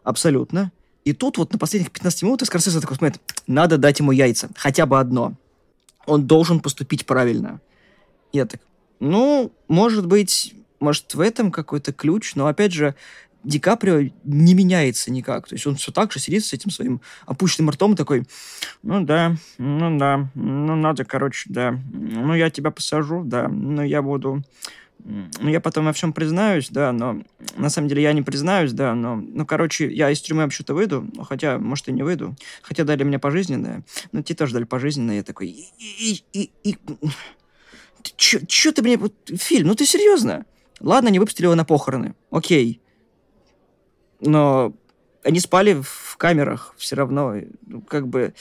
Абсолютно. И тут вот на последних 15 минутах Скорсезе такой смотрит, надо дать ему яйца, хотя бы одно. Он должен поступить правильно. Я так, ну, может быть, может, в этом какой-то ключ, но, опять же, Ди Каприо не меняется никак. То есть он все так же сидит с этим своим опущенным ртом такой, ну да, ну да, ну надо, короче, да. Ну я тебя посажу, да, ну я буду ну, я потом во всем признаюсь, да, но на самом деле я не признаюсь, да, но, ну, короче, я из тюрьмы вообще-то выйду, хотя, может, и не выйду, хотя дали мне пожизненное, но тебе тоже дали пожизненное, я такой, и, и, и, и... Чё, чё ты мне... Фильм, ну ты серьезно? Ладно, не выпустили его на похороны, окей. Но они спали в камерах все равно, ну, как бы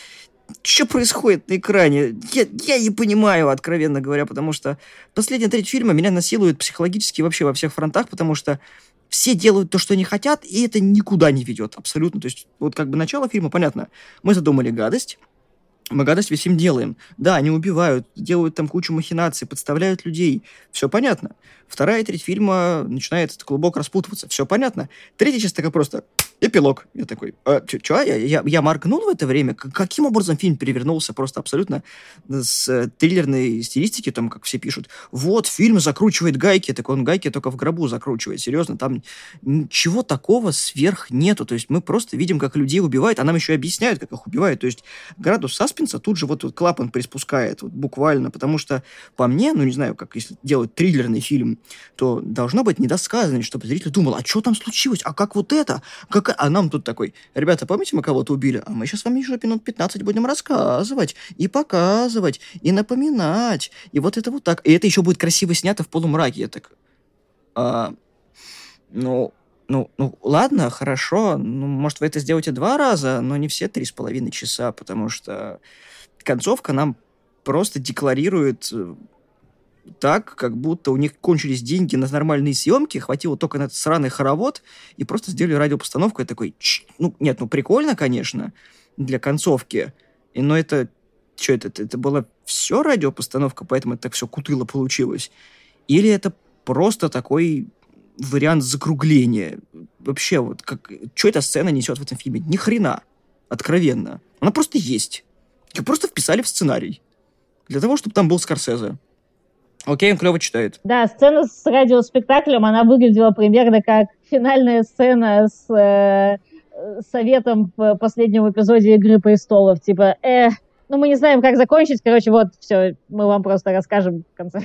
что происходит на экране? Я, я не понимаю, откровенно говоря, потому что последняя треть фильма меня насилует психологически вообще во всех фронтах, потому что все делают то, что они хотят, и это никуда не ведет, абсолютно. То есть, вот как бы начало фильма, понятно, мы задумали гадость, мы гадость весь им делаем. Да, они убивают, делают там кучу махинаций, подставляют людей. Все понятно. Вторая треть фильма начинает этот клубок распутываться. Все понятно. Третья часть такая просто Эпилог. Я такой, а, чё, я, я, я моргнул в это время? Каким образом фильм перевернулся просто абсолютно с э, триллерной стилистики, там, как все пишут. Вот, фильм закручивает гайки, так он гайки только в гробу закручивает. Серьезно, там ничего такого сверх нету. То есть мы просто видим, как людей убивают, а нам еще объясняют, как их убивают. То есть градус саспенса тут же вот, вот клапан приспускает, вот буквально, потому что по мне, ну не знаю, как если делать триллерный фильм, то должно быть недосказанность, чтобы зритель думал, а что там случилось, а как вот это, как а нам тут такой, ребята, помните, мы кого-то убили? А мы сейчас вам еще минут 15 будем рассказывать, и показывать, и напоминать, и вот это вот так. И это еще будет красиво снято в полумраке. Я так, а, ну, ну, ну, ладно, хорошо, ну, может, вы это сделаете два раза, но не все три с половиной часа, потому что концовка нам просто декларирует э, так, как будто у них кончились деньги на нормальные съемки, хватило только на этот сраный хоровод, и просто сделали радиопостановку. Я такой, ну, нет, ну, прикольно, конечно, для концовки, и, но это, что это, это, это была все радиопостановка, поэтому это так все кутыло получилось? Или это просто такой вариант закругления? Вообще, вот, как, что эта сцена несет в этом фильме? Ни хрена, откровенно. Она просто есть. Ее просто вписали в сценарий. Для того, чтобы там был Скорсезе. Окей, он клево читает. Да, сцена с радиоспектаклем, она выглядела примерно как финальная сцена с э, советом в последнем эпизоде «Игры престолов». Типа, э, ну мы не знаем, как закончить, короче, вот, все, мы вам просто расскажем в конце,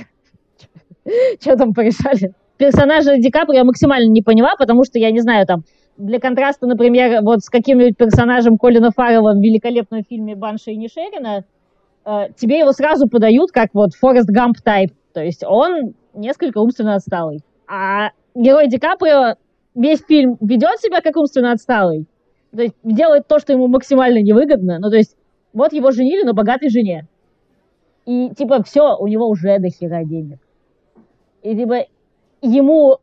*laughs* что там порешали. Персонажа Ди Каприо я максимально не поняла, потому что, я не знаю, там, для контраста, например, вот с каким-нибудь персонажем Колина Фаррелла в великолепном фильме «Банши и Нишерина», э, тебе его сразу подают как вот Форест Гамп тайп. То есть он несколько умственно отсталый. А герой Ди Каприо весь фильм ведет себя как умственно отсталый. То есть делает то, что ему максимально невыгодно. Ну, то есть вот его женили на богатой жене. И, типа, все, у него уже до хера денег. И, типа, ему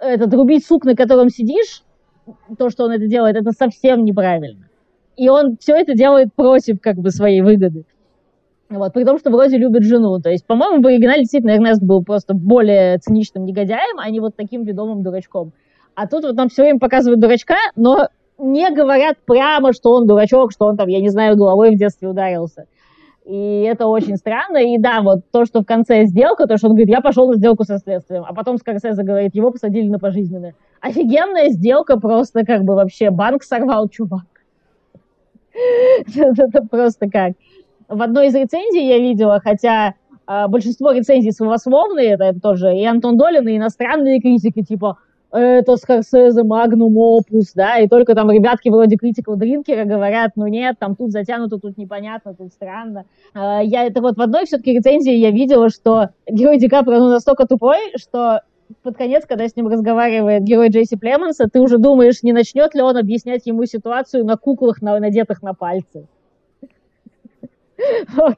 этот рубить сук, на котором сидишь, то, что он это делает, это совсем неправильно. И он все это делает против, как бы, своей выгоды. Вот, при том, что вроде любит жену. То есть, по-моему, в оригинале действительно Эрнест был просто более циничным негодяем, а не вот таким ведомым дурачком. А тут вот нам все время показывают дурачка, но не говорят прямо, что он дурачок, что он там, я не знаю, головой в детстве ударился. И это очень странно. И да, вот то, что в конце сделка, то, что он говорит, я пошел на сделку со следствием, а потом Скорсезе говорит, его посадили на пожизненное. Офигенная сделка, просто как бы вообще банк сорвал, чувак. *laughs* Это просто как в одной из рецензий я видела, хотя э, большинство рецензий своесловные, это, это тоже и Антон Долин, и иностранные критики, типа это Скорсезе, magnum opus, да, и только там ребятки вроде Critical Drinker а говорят, ну нет, там тут затянуто, тут непонятно, тут странно. Э, я это вот в одной все-таки рецензии я видела, что герой Ди Каприо ну, настолько тупой, что под конец, когда с ним разговаривает герой Джесси Племонса, ты уже думаешь, не начнет ли он объяснять ему ситуацию на куклах, на, надетых на пальцы.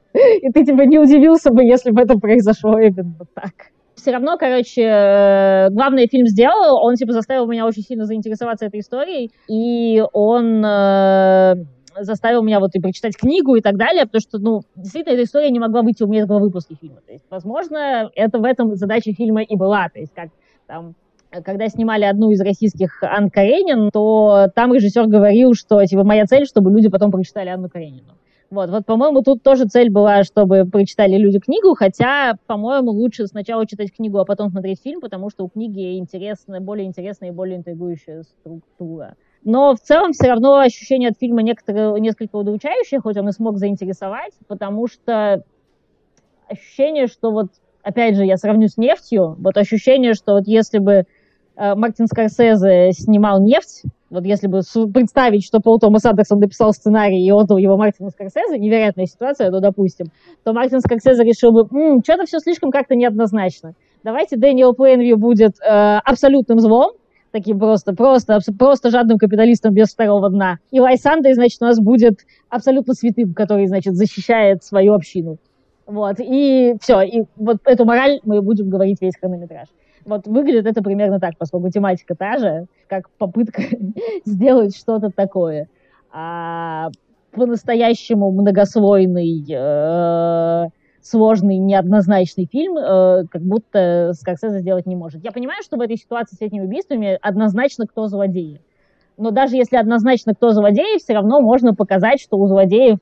И ты типа не удивился бы, если бы это произошло именно так. Все равно, короче, э, главный фильм сделал, он типа заставил меня очень сильно заинтересоваться этой историей, и он э, заставил меня вот и прочитать книгу и так далее, потому что, ну, действительно, эта история не могла выйти у меня из головы фильма. То есть, возможно, это в этом задача фильма и была. То есть, как там когда снимали одну из российских Анн Каренин, то там режиссер говорил, что типа моя цель, чтобы люди потом прочитали Анну Каренину. Вот, вот, по-моему, тут тоже цель была, чтобы прочитали люди книгу, хотя, по-моему, лучше сначала читать книгу, а потом смотреть фильм, потому что у книги интересная, более интересная и более интригующая структура. Но в целом все равно ощущение от фильма некоторые, несколько удручающее, хоть он и смог заинтересовать, потому что ощущение, что вот опять же, я сравню с нефтью, вот ощущение, что вот если бы э, Мартин Скорсезе снимал «Нефть», вот если бы представить, что Пол Томас Андерсон написал сценарий и отдал его Мартину Скорсезе, невероятная ситуация, ну, допустим, то Мартин Скорсезе решил бы, что-то все слишком как-то неоднозначно. Давайте Дэниел Плейнвью будет э, абсолютным злом, таким просто, просто, просто жадным капиталистом без второго дна. И Лай Сандой, значит, у нас будет абсолютно святым, который, значит, защищает свою общину. Вот, и все, и вот эту мораль мы будем говорить весь хронометраж. Вот выглядит это примерно так, поскольку тематика та же, как попытка *laughs* сделать что-то такое. А по-настоящему многослойный, э, сложный, неоднозначный фильм, э, как будто Скорсезе сделать не может. Я понимаю, что в этой ситуации с этими убийствами однозначно кто злодеи. Но даже если однозначно кто злодеи, все равно можно показать, что у злодеев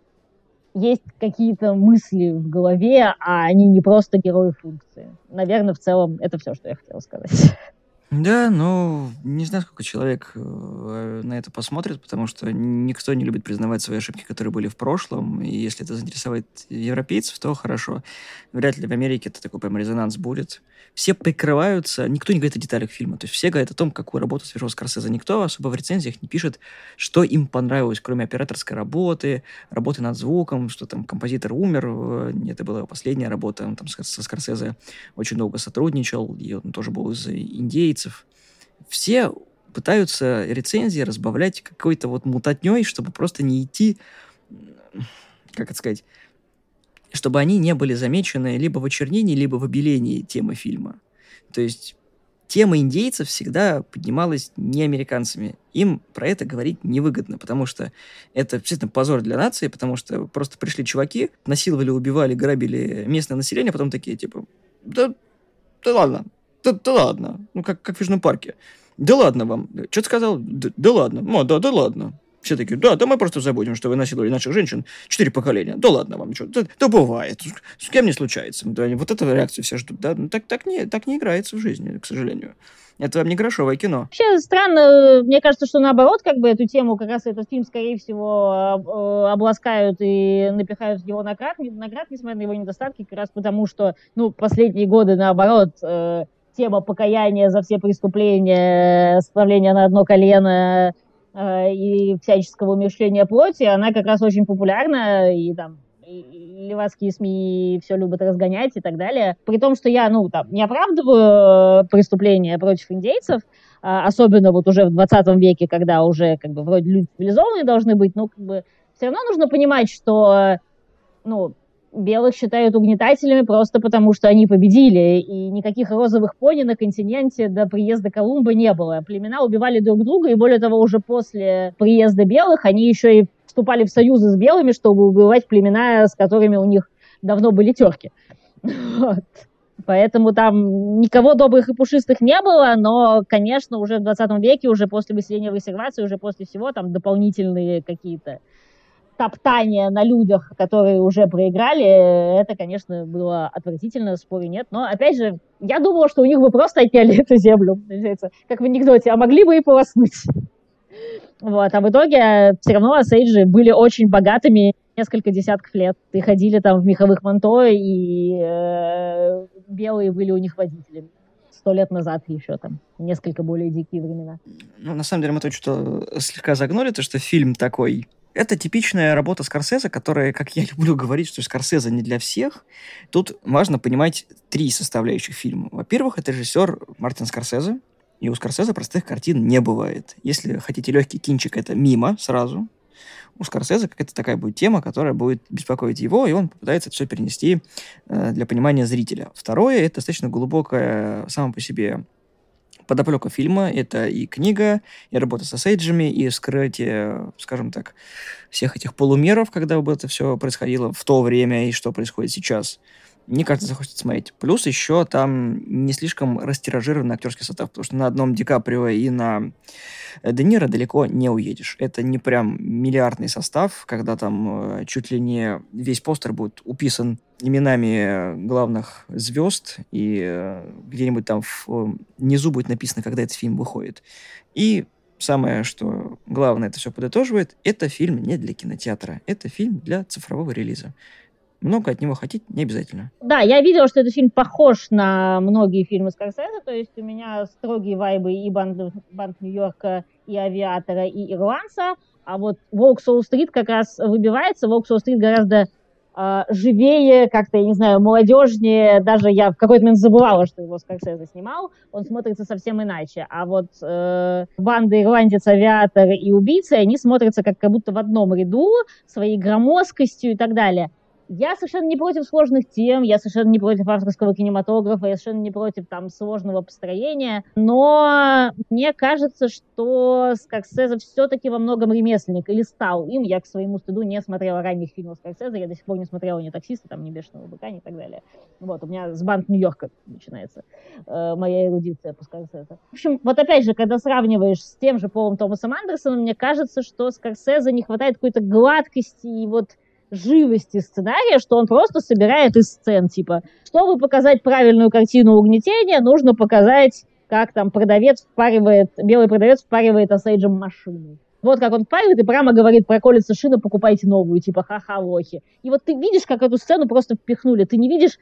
есть какие-то мысли в голове, а они не просто герои функции. Наверное, в целом это все, что я хотела сказать. Да, ну, не знаю, сколько человек э, на это посмотрит, потому что никто не любит признавать свои ошибки, которые были в прошлом, и если это заинтересовать европейцев, то хорошо. Вряд ли в Америке это такой прям резонанс будет. Все прикрываются, никто не говорит о деталях фильма, то есть все говорят о том, какую работу совершил Скорсезе. Никто особо в рецензиях не пишет, что им понравилось, кроме операторской работы, работы над звуком, что там композитор умер, э, это была последняя работа, он там со Скорсезе очень долго сотрудничал, и он тоже был из индейцев. Все пытаются рецензии разбавлять какой-то вот мутатней, чтобы просто не идти, как это сказать, чтобы они не были замечены либо в очернении, либо в обелении темы фильма. То есть тема индейцев всегда поднималась не американцами. Им про это говорить невыгодно, потому что это действительно позор для нации, потому что просто пришли чуваки, насиловали, убивали, грабили местное население, а потом такие, типа, да, да ладно, да, да ладно. Ну, как, как в Южном парке. Да ладно вам. Что ты сказал? Да, да ладно. Ну, да, да ладно. Все такие, да, да мы просто забудем, что вы насиловали наших женщин четыре поколения. Да ладно вам, что, да, да бывает. С кем не случается. Да, вот эту реакцию все ждут. Да, ну, так, так, не, так не играется в жизни, к сожалению. Это вам не грошовое кино. Вообще странно, мне кажется, что наоборот, как бы эту тему, как раз этот фильм, скорее всего, э, обласкают и напихают его наград, наград, несмотря на его недостатки, как раз потому, что, ну, последние годы, наоборот, э, тема покаяния за все преступления, справления на одно колено э, и всяческого умерщвления плоти, она как раз очень популярна, и там левацкие СМИ все любят разгонять и так далее. При том, что я, ну, там, не оправдываю э, преступления против индейцев, а, особенно вот уже в 20 веке, когда уже, как бы, вроде люди цивилизованные должны быть, но, как бы, все равно нужно понимать, что, ну, белых считают угнетателями просто потому, что они победили, и никаких розовых пони на континенте до приезда Колумба не было. Племена убивали друг друга, и более того, уже после приезда белых они еще и вступали в союзы с белыми, чтобы убивать племена, с которыми у них давно были терки. Вот. Поэтому там никого добрых и пушистых не было, но, конечно, уже в 20 веке, уже после выселения в реserвации, уже после всего там дополнительные какие-то топтание на людях, которые уже проиграли, это, конечно, было отвратительно, спорю нет. Но, опять же, я думала, что у них бы просто отняли эту землю, как в анекдоте, а могли бы и полоснуть. Вот, а в итоге все равно Осейджи были очень богатыми несколько десятков лет. И ходили там в меховых манто, и э, белые были у них водителями сто лет назад еще там, несколько более дикие времена. Ну, на самом деле, мы то, что слегка загнули, то, что фильм такой это типичная работа Скорсезе, которая, как я *laughs* люблю говорить, что Скорсезе не для всех. Тут важно понимать три составляющих фильма. Во-первых, это режиссер Мартин Скорсезе, и у Скорсезе простых картин не бывает. Если хотите легкий кинчик, это мимо сразу. У Скорсезе какая-то такая будет тема, которая будет беспокоить его, и он попытается это все перенести э, для понимания зрителя. Второе, это достаточно глубокое само по себе подоплека фильма. Это и книга, и работа со сейджами, и вскрытие, скажем так, всех этих полумеров, когда бы это все происходило в то время и что происходит сейчас. Мне кажется, захочется смотреть. Плюс еще там не слишком растиражированный актерский состав, потому что на одном Ди Каприо и на Де Ниро далеко не уедешь. Это не прям миллиардный состав, когда там э, чуть ли не весь постер будет уписан именами главных звезд, и э, где-нибудь там внизу будет написано, когда этот фильм выходит. И самое, что главное это все подытоживает, это фильм не для кинотеатра, это фильм для цифрового релиза. Много от него хотеть не обязательно. Да, я видела, что этот фильм похож на многие фильмы Скорсезе, то есть у меня строгие вайбы и Банд, Банд Нью-Йорка, и Авиатора, и Ирландца, а вот Волк Солл-стрит как раз выбивается, Волк Солл-стрит гораздо э, живее, как-то, я не знаю, молодежнее, даже я в какой-то момент забывала, что его Скорсезе снимал, он смотрится совсем иначе, а вот э, банды Ирландец, Авиатор и Убийцы, они смотрятся как, как будто в одном ряду, своей громоздкостью и так далее. Я совершенно не против сложных тем, я совершенно не против авторского кинематографа, я совершенно не против там сложного построения, но мне кажется, что Скорсезе все-таки во многом ремесленник, или стал им. Я, к своему стыду, не смотрела ранних фильмов Скорсезе, я до сих пор не смотрела ни «Таксиста», там, ни «Бешеного быка», ни так далее. Вот, у меня с «Банк Нью-Йорка» начинается э, моя эрудиция по Скорсезе. В общем, вот опять же, когда сравниваешь с тем же Полом Томасом Андерсоном, мне кажется, что Скорсезе не хватает какой-то гладкости и вот живости сценария, что он просто собирает из сцен, типа, чтобы показать правильную картину угнетения, нужно показать, как там продавец впаривает, белый продавец впаривает осейджем машину. Вот как он впаривает и прямо говорит, проколется шина, покупайте новую, типа, ха-ха, лохи. И вот ты видишь, как эту сцену просто впихнули, ты не видишь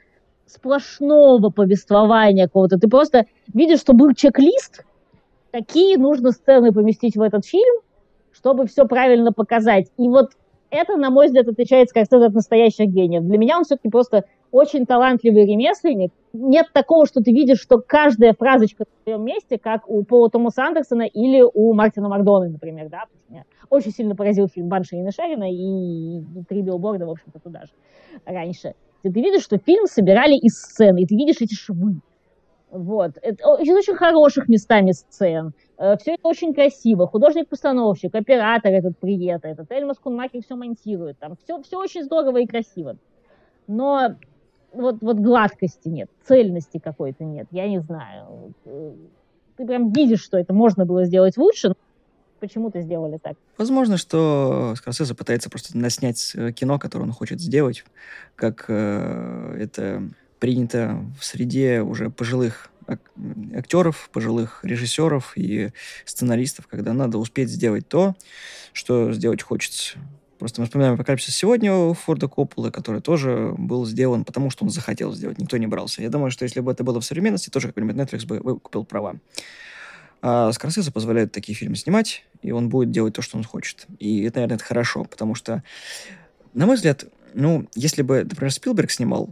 сплошного повествования какого-то, ты просто видишь, что был чек-лист, какие нужно сцены поместить в этот фильм, чтобы все правильно показать. И вот это, на мой взгляд, отличает Скорсезе от настоящих гениев. Для меня он все-таки просто очень талантливый ремесленник. Нет такого, что ты видишь, что каждая фразочка в своем месте, как у Пола Томаса Андерсона или у Мартина Макдона, например, да, меня очень сильно поразил фильм Банши и Шерина и, «Три билборда», в общем-то, туда же раньше. Ты, ты видишь, что фильм собирали из сцены, и ты видишь эти швы. Вот. Это из очень хороших местами сцен. Э, все это очень красиво. Художник-постановщик, оператор этот привет, этот Эльмас Кунмакер все монтирует. Там все, все очень здорово и красиво. Но вот, вот гладкости нет, цельности какой-то нет. Я не знаю. Э, ты прям видишь, что это можно было сделать лучше, почему-то сделали так. Возможно, что Скорсезе пытается просто наснять э, кино, которое он хочет сделать, как э, это принято в среде уже пожилых актеров, пожилых режиссеров и сценаристов, когда надо успеть сделать то, что сделать хочется. Просто мы вспоминаем «Апокалипсис сегодня» у Форда Копполы, который тоже был сделан, потому что он захотел сделать, никто не брался. Я думаю, что если бы это было в современности, тоже какой-нибудь Netflix бы выкупил права. А Скорсезе позволяет такие фильмы снимать, и он будет делать то, что он хочет. И это, наверное, это хорошо, потому что, на мой взгляд, ну, если бы, например, Спилберг снимал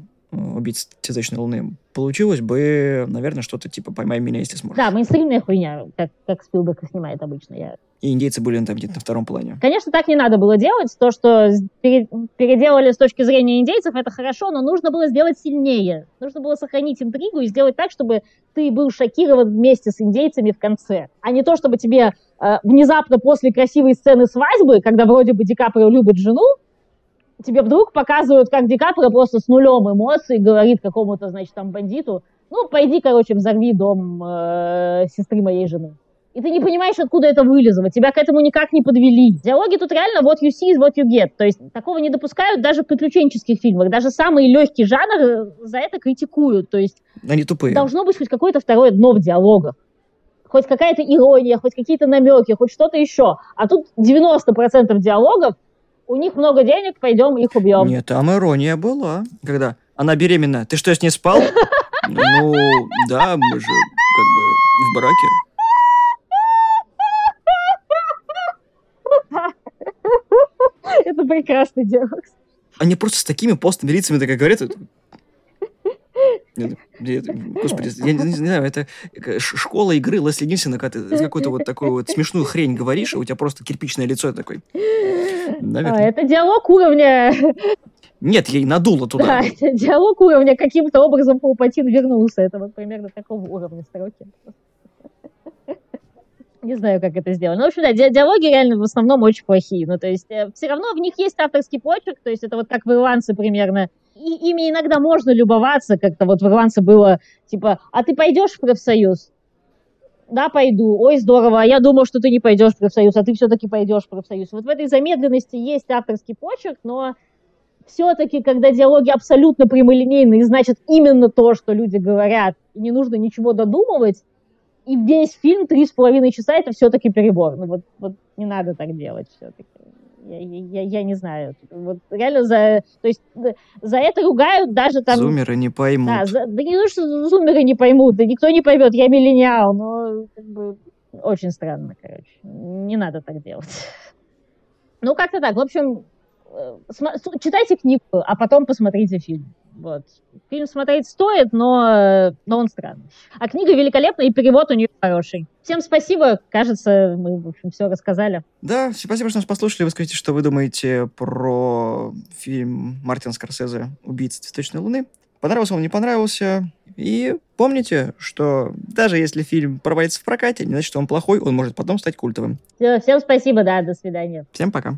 убить цветочной луны, получилось бы, наверное, что-то типа «Поймай меня, если сможешь». Да, мейнстримная хуйня, как, как Спилберг снимает обычно. Я... И индейцы были там где-то на втором плане. Конечно, так не надо было делать. То, что переделали с точки зрения индейцев, это хорошо, но нужно было сделать сильнее. Нужно было сохранить интригу и сделать так, чтобы ты был шокирован вместе с индейцами в конце. А не то, чтобы тебе э, внезапно после красивой сцены свадьбы, когда вроде бы Ди Каприо любит жену, тебе вдруг показывают, как Ди Каприо просто с нулем эмоций говорит какому-то, значит, там бандиту, ну, пойди, короче, взорви дом э, сестры моей жены. И ты не понимаешь, откуда это вылезло. Тебя к этому никак не подвели. Диалоги тут реально what you see is what you get. То есть такого не допускают даже в приключенческих фильмах. Даже самый легкий жанр э, за это критикуют. То есть Они тупые. должно быть хоть какое-то второе дно в диалогах. Хоть какая-то ирония, хоть какие-то намеки, хоть что-то еще. А тут 90% диалогов у них много денег, пойдем их убьем. Нет, там ирония была, когда она беременна. Ты что, с ней спал? Ну, да, мы же как бы в браке. Это прекрасный диалог. Они просто с такими постными лицами так говорят. Господи, я не, знаю, это школа игры Лесли Нильсона, когда ты какую-то вот такую вот смешную хрень говоришь, и у тебя просто кирпичное лицо такое. Наверное. А, это диалог уровня... Нет, ей надуло туда. Да, это диалог уровня каким-то образом Паупатин вернулся. Это вот примерно такого уровня строки. Не знаю, как это сделано. Ну, в общем, да, диалоги реально в основном очень плохие. Ну, то есть, э, все равно в них есть авторский почерк, то есть, это вот как в «Ирландце» примерно. И ими иногда можно любоваться, как-то вот в «Ирландце» было, типа, а ты пойдешь в профсоюз? Да, пойду, ой, здорово, а я думал, что ты не пойдешь в профсоюз, а ты все-таки пойдешь в профсоюз. Вот в этой замедленности есть авторский почерк, но все-таки, когда диалоги абсолютно прямолинейные, значит именно то, что люди говорят, и не нужно ничего додумывать, и весь фильм три с половиной часа это все-таки перебор. Ну вот, вот не надо так делать все-таки. Я, я, я не знаю. Вот реально за... То есть за это ругают даже там... Зумеры не поймут. Да, за, да не то, что зумеры не поймут, да никто не поймет, я миллениал, но как бы очень странно, короче. Не надо так делать. Ну, как-то так. В общем, э, читайте книгу, а потом посмотрите фильм. Вот. Фильм смотреть стоит, но, но он странный. А книга великолепная, и перевод у нее хороший. Всем спасибо. Кажется, мы, в общем, все рассказали. Да, спасибо, что нас послушали. Вы скажите, что вы думаете про фильм Мартина Скорсезе «Убийца цветочной луны». Понравился он, не понравился. И помните, что даже если фильм провалится в прокате, не значит, что он плохой, он может потом стать культовым. Все, всем спасибо, да, до свидания. Всем пока.